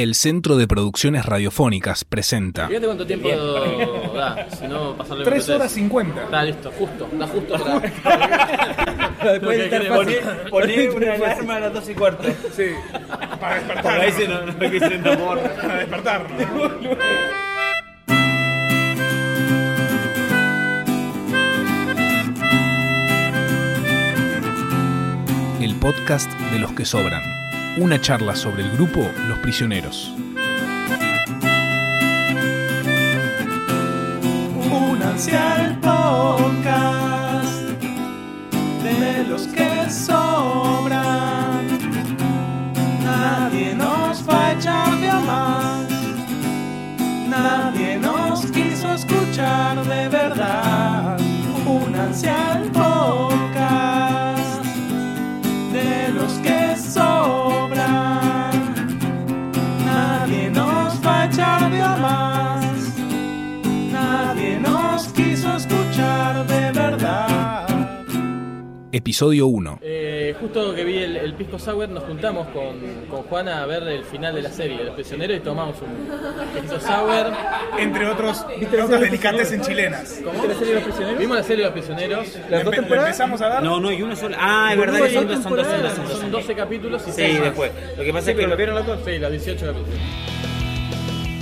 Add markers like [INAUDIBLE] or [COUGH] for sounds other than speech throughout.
El Centro de Producciones Radiofónicas presenta Fíjate cuánto tiempo da, si no pasarle 3 horas 50. Está listo, justo, da justo para. Después de estar fácil. Poner una alarma a las 2 y cuarto. Sí, para despertar. Porque ahí se no, no hay que ser amor. Para despertar. el podcast de los que sobran. Una charla sobre el grupo Los Prisioneros. Únanse al podcast de los que sobran. Episodio 1. Eh, justo que vi el, el Pisco Sour, nos juntamos con, con Juana a ver el final de la serie, Los Prisioneros, y tomamos un Pisco Sour. Entre otros, otras delicatessen chilenas. ¿Cómo? ¿La serie de los Prisioneros? Vimos la serie de los Prisioneros. ¿Le empe- le empezamos a dar? No, no, hay una sola. Ah, es verdad que son dos, son dos, son dos, son dos. Son 12 capítulos y Sí, después. Lo que pasa es que lo vieron los dos. Sí, los 18 capítulos.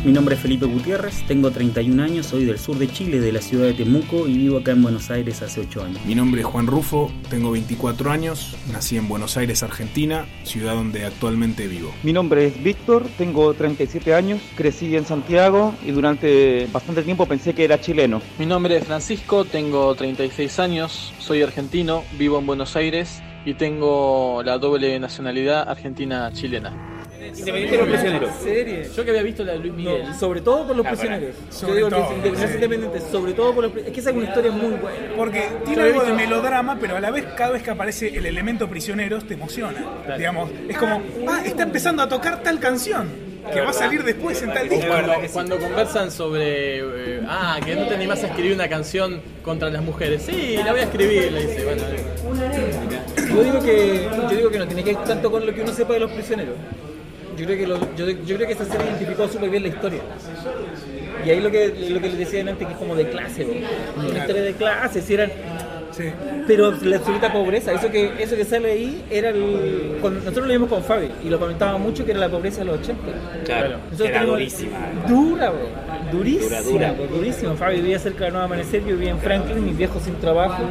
Mi nombre es Felipe Gutiérrez, tengo 31 años, soy del sur de Chile, de la ciudad de Temuco y vivo acá en Buenos Aires hace 8 años. Mi nombre es Juan Rufo, tengo 24 años, nací en Buenos Aires, Argentina, ciudad donde actualmente vivo. Mi nombre es Víctor, tengo 37 años, crecí en Santiago y durante bastante tiempo pensé que era chileno. Mi nombre es Francisco, tengo 36 años, soy argentino, vivo en Buenos Aires y tengo la doble nacionalidad argentina-chilena. Independiente de los prisioneros. serie? Yo que había visto la de Luis Miguel. No, sobre todo por los Ah, prisioneros. Sobre Yo digo todo, que es inde- no es sí. independiente, sobre todo por los pri- Es que esa es una historia muy buena. Porque tiene algo de melodrama, pero a la vez, cada vez que aparece el elemento prisioneros, te emociona. Digamos, es como, ah, está empezando a tocar tal canción que va a salir después en tal disco. Cuando, cuando conversan sobre, eh, ah, que no te animás a escribir una canción contra las mujeres. Sí, la voy a escribir, le dice. Bueno, Yo digo que yo digo que no tiene que ver tanto con lo que uno sepa de los prisioneros. Yo creo que lo- yo, yo creo que esa serie identificó súper bien la historia. Y ahí lo que lo que les decía antes que es como de clase, ¿no? una historia de clase, si eran Sí. pero la absoluta pobreza, eso que eso que sale ahí era el cuando nosotros lo vimos con Fabi y lo comentábamos mucho que era la pobreza de los 80. Claro, Nosotros era durísima. Dura, bro. Durísima, Dura, dura. bro, durísima. Fabi vivía cerca de Nueva Amanecer, yo vivía en Franklin, mis viejos sin trabajo.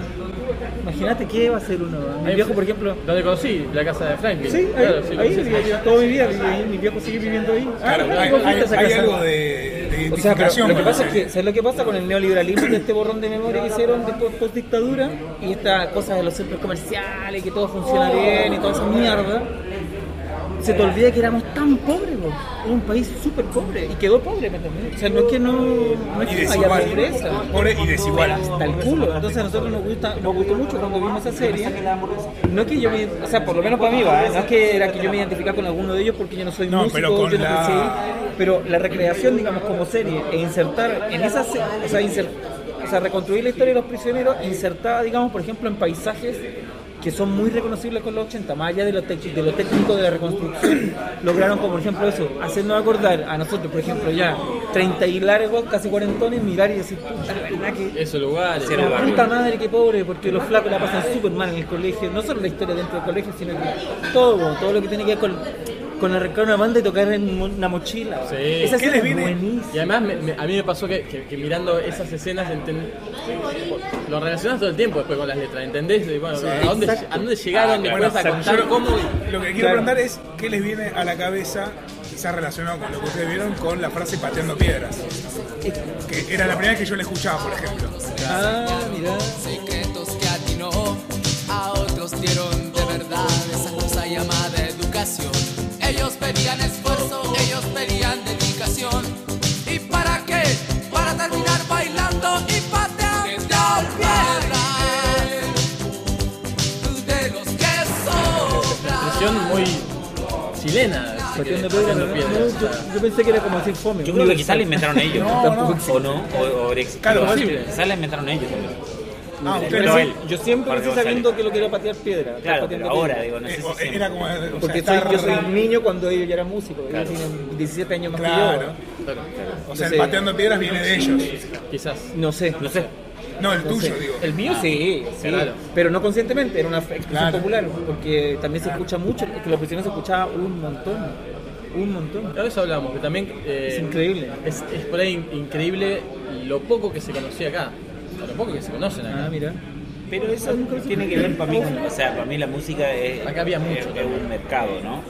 Imagínate qué va a hacer uno. Mi Ahí viejo, por ejemplo. donde conocí la casa de Franklin. Sí, ahí, Claro, sí, ahí casa. toda mi vida vivía ahí, mi viejo sigue viviendo ahí. Ah, Claro, hay, bonita hay- esa hay casa. algo de, de O sea, pero lo que pasa es que. ¿sabes lo que pasa con el neoliberalismo de este borrón de memoria que hicieron después post dictadura? Y estas cosas de los centros comerciales, que todo funciona bien y toda esa mierda. Se te olvida que éramos tan pobres. Era un país súper pobre y quedó pobre, ¿me entiendes? O sea, no es que no, no es Y que haya pobreza. Pobre y desigual. Hasta el culo. Entonces a nosotros nos, gusta, nos gustó mucho cuando vimos esa serie. No es que yo me, o sea, por lo menos para mí, ¿va? no es que era que yo me identificara con alguno de ellos porque yo no soy No, músico, pero con yo no la-. Pero la recreación, digamos, como serie, e insertar en esa se- o sea, inser- o sea, reconstruir la historia de los prisioneros, insertada, digamos, por ejemplo, en paisajes que son muy reconocibles con los 80, más allá de lo, de lo técnico de la reconstrucción, lograron, como por ejemplo eso, hacernos acordar a nosotros, por ejemplo, ya 30 y largos, casi cuarentones, mirar y decir, puta, la verdad que Esos lugares. Sí, la lugar. puta madre, qué pobre, porque los flacos la pasan súper mal en el colegio. No solo la historia dentro del colegio, sino que todo, todo lo que tiene que ver con, con arrancar una banda y tocar en una mochila. Sí. Esa ¿Qué escena les es viene? buenísima. Y además me- me- a mí me pasó que, que- que mirando esas escenas enten- lo relacionas todo el tiempo después con las letras, ¿entendés? Y bueno, ¿a, dónde. ¿A dónde llegaron Bueno, después a contar yo cómo? Lo que quiero Claro. preguntar es qué les viene a la cabeza, quizás relacionado con lo que ustedes vieron, con la frase pateando piedras. Que era la primera vez que yo la escuchaba, por ejemplo. Ah, mira. Así ¿no? No, yo, pensé que era como decir fome. Yo creo que quizás la inventaron ellos. No, no. ¿O no? O, o ex- Claro, posible. Quizás la inventaron ellos también. Ah, usted Pero no. sí, yo siempre crecí sabiendo que lo quería patear piedra. Claro, pero ahora, piedra. digo, no sé Eh, si era como. o Porque soy, yo soy un niño cuando ellos ya eran músicos. Ellos Claro. tienen 17 años más Claro. que yo. O sea, No el pateando piedras viene de ellos. Quizás. No sé. No sé. No, el tuyo, digo. El mío sí, sí. claro. Pero no conscientemente, era una expresión Claro. popular. Porque también se escucha mucho, es que los prisioneros se escuchaba un montón. Un montón. A veces hablamos, que también eh, Es increíble. Es, es por ahí in- increíble lo poco que se conocía acá. O lo poco que se conocen acá. Ah, mira. Pero eso tiene que ver para mí, con- o sea, para mí la música es, Acá había mucho es- es un mercado, ¿no?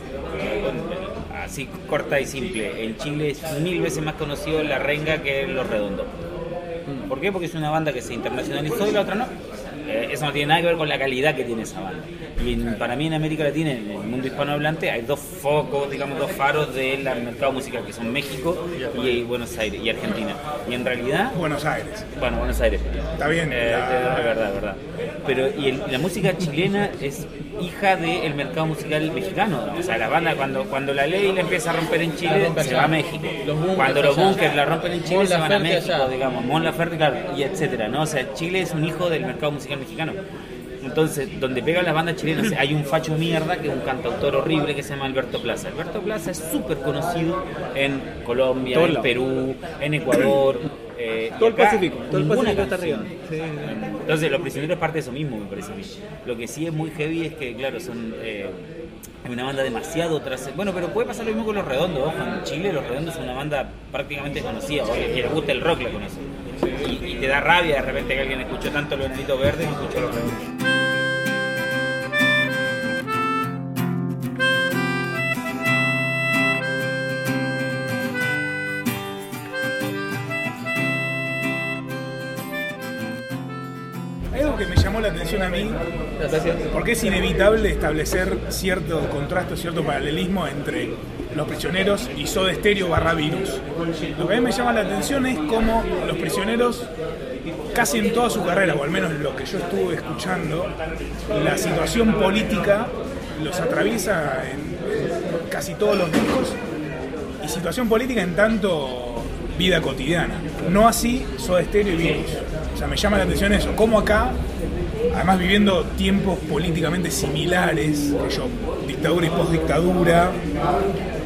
Así corta y simple. En Chile es mil veces más conocido La Renga que Los Redondos. ¿Por qué? Porque es una banda que se internacionalizó y la otra no. Eh, eso no tiene nada que ver con la calidad que tiene esa banda. Y en- para mí en América Latina, en el mundo hispanohablante, hay dos focos, digamos, dos faros del mercado musical, que son México y Buenos Aires y Argentina. Y en realidad, Buenos Aires. bueno, Buenos Aires. Está bien. Eh, la- es verdad, es verdad. Pero y el- la música chilena es hija del mercado musical mexicano. ¿no? O sea, la banda cuando cuando la ley la empieza a romper en Chile se va a México. Los cuando los bunkers la rompen en Chile Mon se van a México, allá. digamos, Mon Laferte, claro, y etcétera, ¿no? O sea, Chile es un hijo del mercado musical mexicano. Entonces, donde pegan las bandas chilenas, hay un facho mierda que es un cantautor horrible que se llama Alberto Plaza. Alberto Plaza es súper conocido en Colombia, en. Perú, en Ecuador. [CLEARS THROAT] eh, Todo el Pacífico, todo el Pacífico está arriba. Entonces, Los Prisioneros es parte de eso mismo, me parece a mí. Lo que sí es muy heavy es que, claro, son eh, una banda demasiado tras... Bueno, pero puede pasar lo mismo con Los Redondos. Ojo, en Chile Los Redondos es una banda prácticamente conocida. O que le gusta el rock la conoce. Y, te da rabia de repente que alguien escuchó tanto Los Enanitos Verdes y escuchó Los Redondos. La atención a mí, porque es inevitable establecer cierto contraste, cierto paralelismo entre los prisioneros y Soda Stereo barra virus. Lo que a mí me llama la atención es cómo los prisioneros, casi en toda su carrera, o al menos lo que yo estuve escuchando, la situación política los atraviesa en casi todos los discos y situación política en tanto vida cotidiana. No así Soda Stereo y Virus. O sea, me llama la atención eso. Como acá, además viviendo tiempos políticamente similares, dictadura y postdictadura,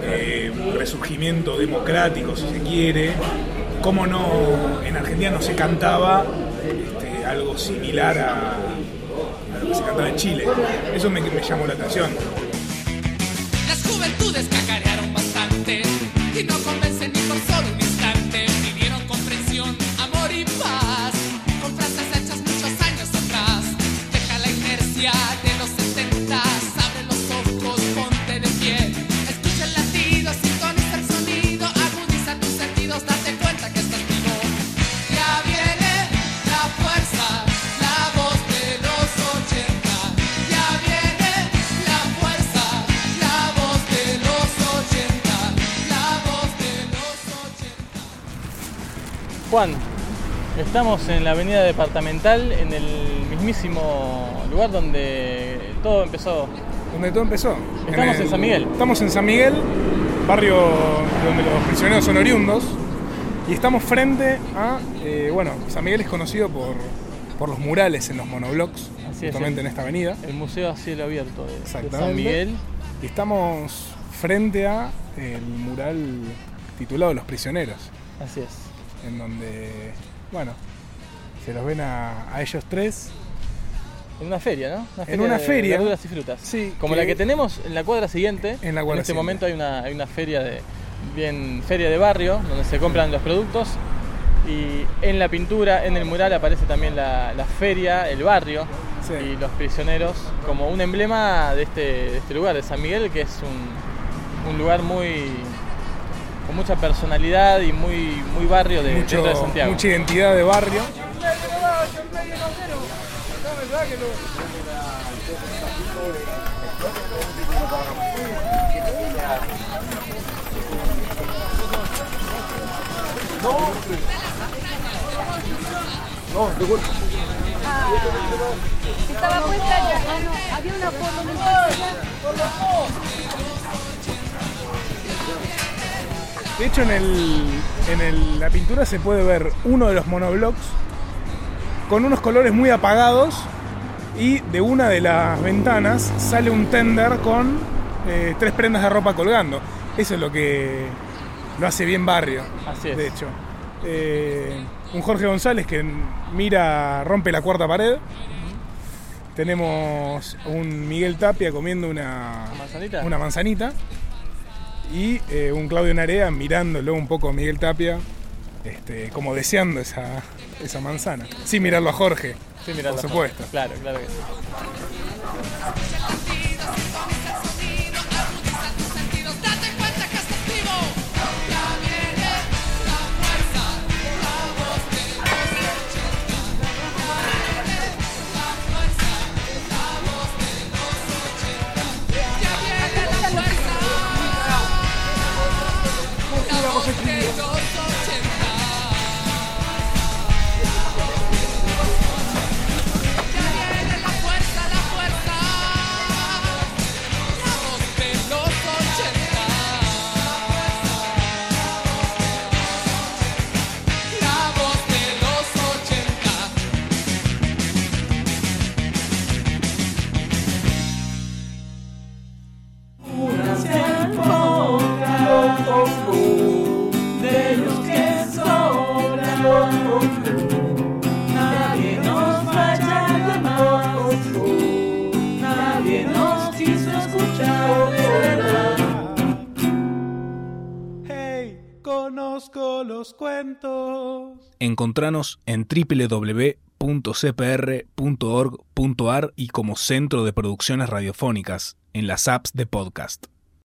eh, resurgimiento democrático, si se quiere, cómo no, en Argentina no se cantaba este, algo similar a, lo que se cantaba en Chile. Eso me, me llamó la atención. Las juventudes cacarearon bastante y no convencen ni por solo Juan, estamos en la avenida departamental, en el mismísimo lugar donde todo empezó. Donde todo empezó. Estamos en el- San Miguel. Estamos en San Miguel, barrio donde los prisioneros son oriundos. Y estamos frente a. eh, bueno, San Miguel es conocido por, por los murales en los monoblocks, Así justamente en esta avenida. El Museo a cielo abierto de- de. San Miguel. Y estamos frente a el mural titulado Los prisioneros, Así es. En donde, bueno, se los ven a, a ellos tres. En una feria, ¿no? En una de feria. Verduras y frutas. Sí, Como que- la que tenemos en la cuadra siguiente. En la cuadra este siguiente. momento hay una, hay una feria de bien feria de barrio donde se compran los productos y en la pintura, en el mural aparece también la, la feria, el barrio Sí. y los prisioneros como un emblema de este, de este lugar, de San Miguel, que es un, un lugar muy con mucha personalidad y muy, muy barrio de, mucho- dentro de Santiago. mucha identidad de barrio. Estaba puesta ya. Ah, no, había una foto muy De hecho, en, el, en el- la pintura se puede ver uno de los monoblocks con unos colores muy apagados y de una de las ventanas sale un tender con eh, tres prendas de ropa colgando. Eso es lo que lo hace bien barrio, Así es. de hecho. Eh, un Jorge González que mira, rompe la cuarta pared. Tenemos un Miguel Tapia comiendo una, manzanita? una manzanita. Y eh, un Claudio Narea mirándolo un poco a Miguel Tapia, este, como deseando esa, esa manzana. Sin mirarlo a Jorge, Sí, mirá, por supuesto. Claro, claro que sí. Conozco los cuentos. Encontranos en www.cpr.org.ar y como Centro de Producciones Radiofónicas en las apps de podcast.